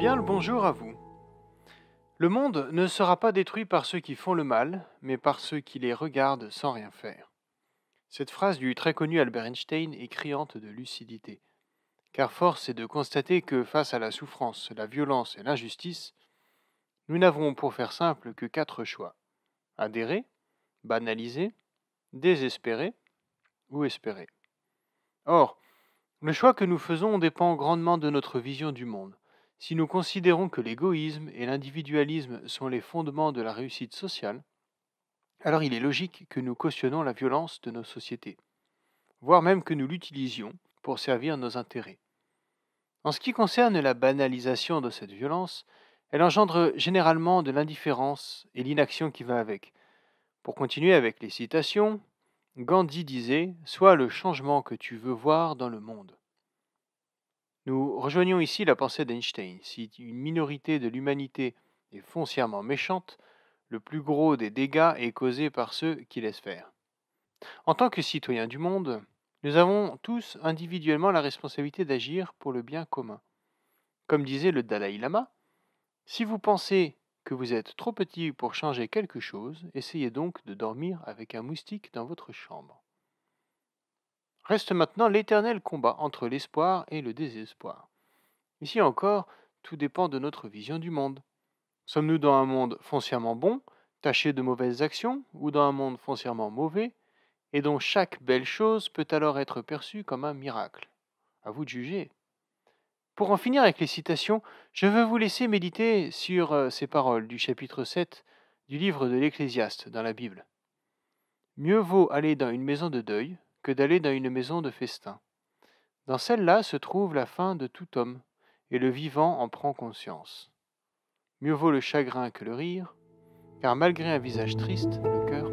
Bien le bonjour à vous. Le monde ne sera pas détruit par ceux qui font le mal, mais par ceux qui les regardent sans rien faire. Cette phrase du très connu Albert Einstein est criante de lucidité. Car force est de constater que face à la souffrance, la violence et l'injustice, nous n'avons pour faire simple que quatre choix. Adhérer, banaliser, désespérer ou espérer. Or, le choix que nous faisons dépend grandement de notre vision du monde. Si nous considérons que l'égoïsme et l'individualisme sont les fondements de la réussite sociale, alors il est logique que nous cautionnons la violence de nos sociétés, voire même que nous l'utilisions pour servir nos intérêts. En ce qui concerne la banalisation de cette violence, elle engendre généralement de l'indifférence et l'inaction qui va avec. Pour continuer avec les citations, Gandhi disait Sois le changement que tu veux voir dans le monde. Nous rejoignons ici la pensée d'Einstein. Si une minorité de l'humanité est foncièrement méchante, le plus gros des dégâts est causé par ceux qui laissent faire. En tant que citoyens du monde, nous avons tous individuellement la responsabilité d'agir pour le bien commun. Comme disait le Dalai Lama, si vous pensez que vous êtes trop petit pour changer quelque chose, essayez donc de dormir avec un moustique dans votre chambre. Reste maintenant l'éternel combat entre l'espoir et le désespoir. Ici encore, tout dépend de notre vision du monde. Sommes-nous dans un monde foncièrement bon, taché de mauvaises actions, ou dans un monde foncièrement mauvais, et dont chaque belle chose peut alors être perçue comme un miracle? À vous de juger. Pour en finir avec les citations, je veux vous laisser méditer sur euh, ces paroles du chapitre 7 du livre de l'Ecclésiaste dans la Bible. Mieux vaut aller dans une maison de deuil que d'aller dans une maison de festin. Dans celle-là se trouve la fin de tout homme, et le vivant en prend conscience. Mieux vaut le chagrin que le rire, car malgré un visage triste, le